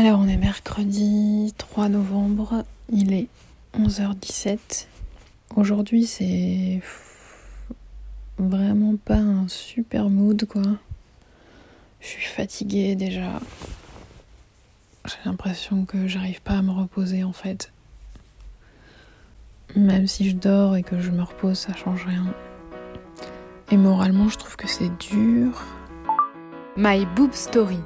Alors on est mercredi 3 novembre, il est 11h17. Aujourd'hui c'est vraiment pas un super mood quoi. Je suis fatiguée déjà. J'ai l'impression que j'arrive pas à me reposer en fait. Même si je dors et que je me repose, ça change rien. Et moralement, je trouve que c'est dur. My Boob Story,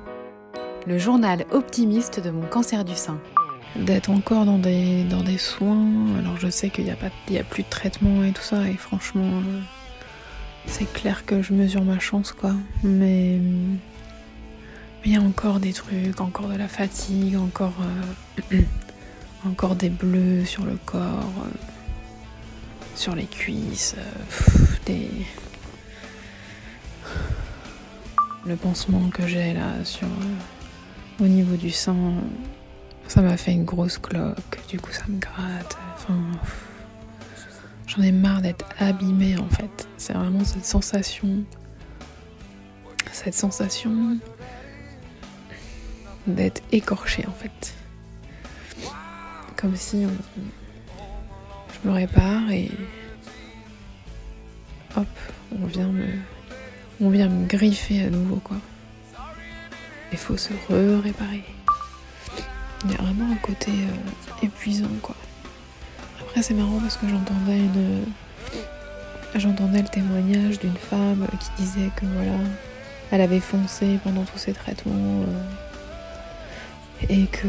le journal optimiste de mon cancer du sein. D'être encore dans des, dans des soins, alors je sais qu'il n'y a, a plus de traitement et tout ça, et franchement, euh, c'est clair que je mesure ma chance, quoi. Mais il y a encore des trucs, encore de la fatigue, encore, euh, encore des bleus sur le corps, euh, sur les cuisses, des le pansement que j'ai là sur au niveau du sang, ça m'a fait une grosse cloque. Du coup, ça me gratte. Enfin, j'en ai marre d'être abîmée en fait. C'est vraiment cette sensation, cette sensation d'être écorchée en fait. Comme si je me répare et hop, on vient me on vient me griffer à nouveau quoi. Il faut se réparer Il y a vraiment un côté euh, épuisant quoi. Après c'est marrant parce que j'entendais une j'entendais le témoignage d'une femme qui disait que voilà, elle avait foncé pendant tous ces traitements euh, et que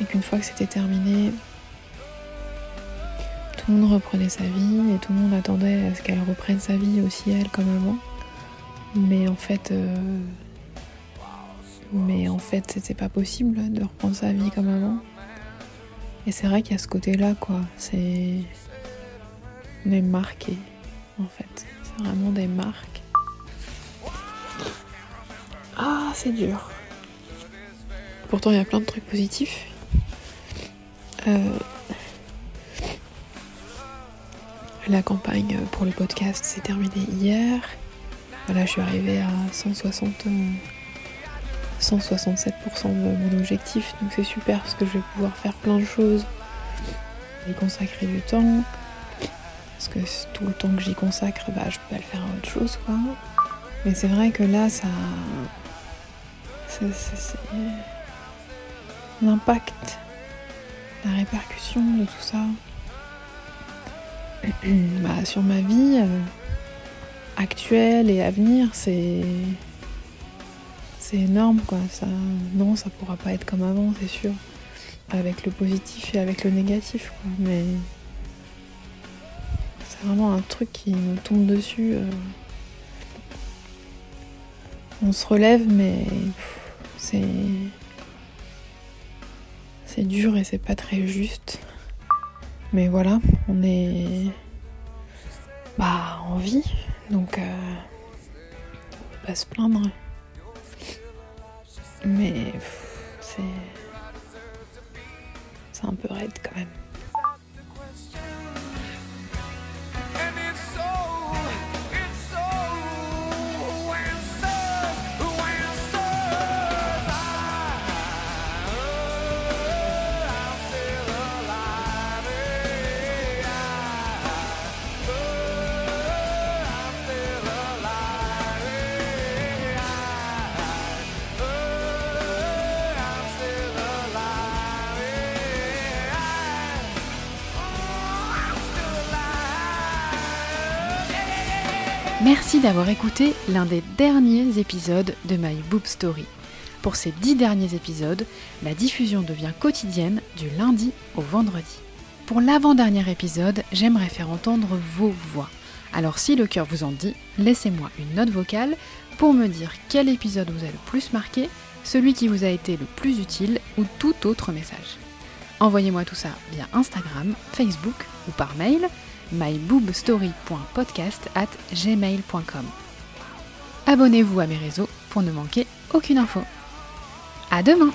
et qu'une fois que c'était terminé, tout le monde reprenait sa vie et tout le monde attendait à ce qu'elle reprenne sa vie aussi elle comme avant. Mais en fait, euh, mais en fait, c'était pas possible de reprendre sa vie comme avant. Et c'est vrai qu'il y a ce côté-là, quoi. C'est on est marqué, en fait. C'est vraiment des marques. Ah, c'est dur. Pourtant, il y a plein de trucs positifs. Euh, La campagne pour le podcast s'est terminée hier. Voilà, je suis arrivée à 160, 167% de mon objectif, donc c'est super parce que je vais pouvoir faire plein de choses y consacrer du temps. Parce que tout le temps que j'y consacre, bah, je peux pas le faire à autre chose, quoi. Mais c'est vrai que là, ça. C'est. L'impact, la répercussion de tout ça. bah, sur ma vie euh, actuelle et à venir, c'est c'est énorme quoi. Ça, non, ça pourra pas être comme avant, c'est sûr. Avec le positif et avec le négatif, quoi. Mais c'est vraiment un truc qui nous tombe dessus. Euh. On se relève, mais c'est c'est dur et c'est pas très juste. Mais voilà, on est bah, en vie, donc euh, on peut pas se plaindre. Mais c'est c'est un peu raide quand même. Merci d'avoir écouté l'un des derniers épisodes de My Boob Story. Pour ces dix derniers épisodes, la diffusion devient quotidienne du lundi au vendredi. Pour l'avant-dernier épisode, j'aimerais faire entendre vos voix. Alors si le cœur vous en dit, laissez-moi une note vocale pour me dire quel épisode vous a le plus marqué, celui qui vous a été le plus utile ou tout autre message. Envoyez-moi tout ça via Instagram, Facebook ou par mail myboobstory.podcast at gmail.com. Abonnez-vous à mes réseaux pour ne manquer aucune info. À demain!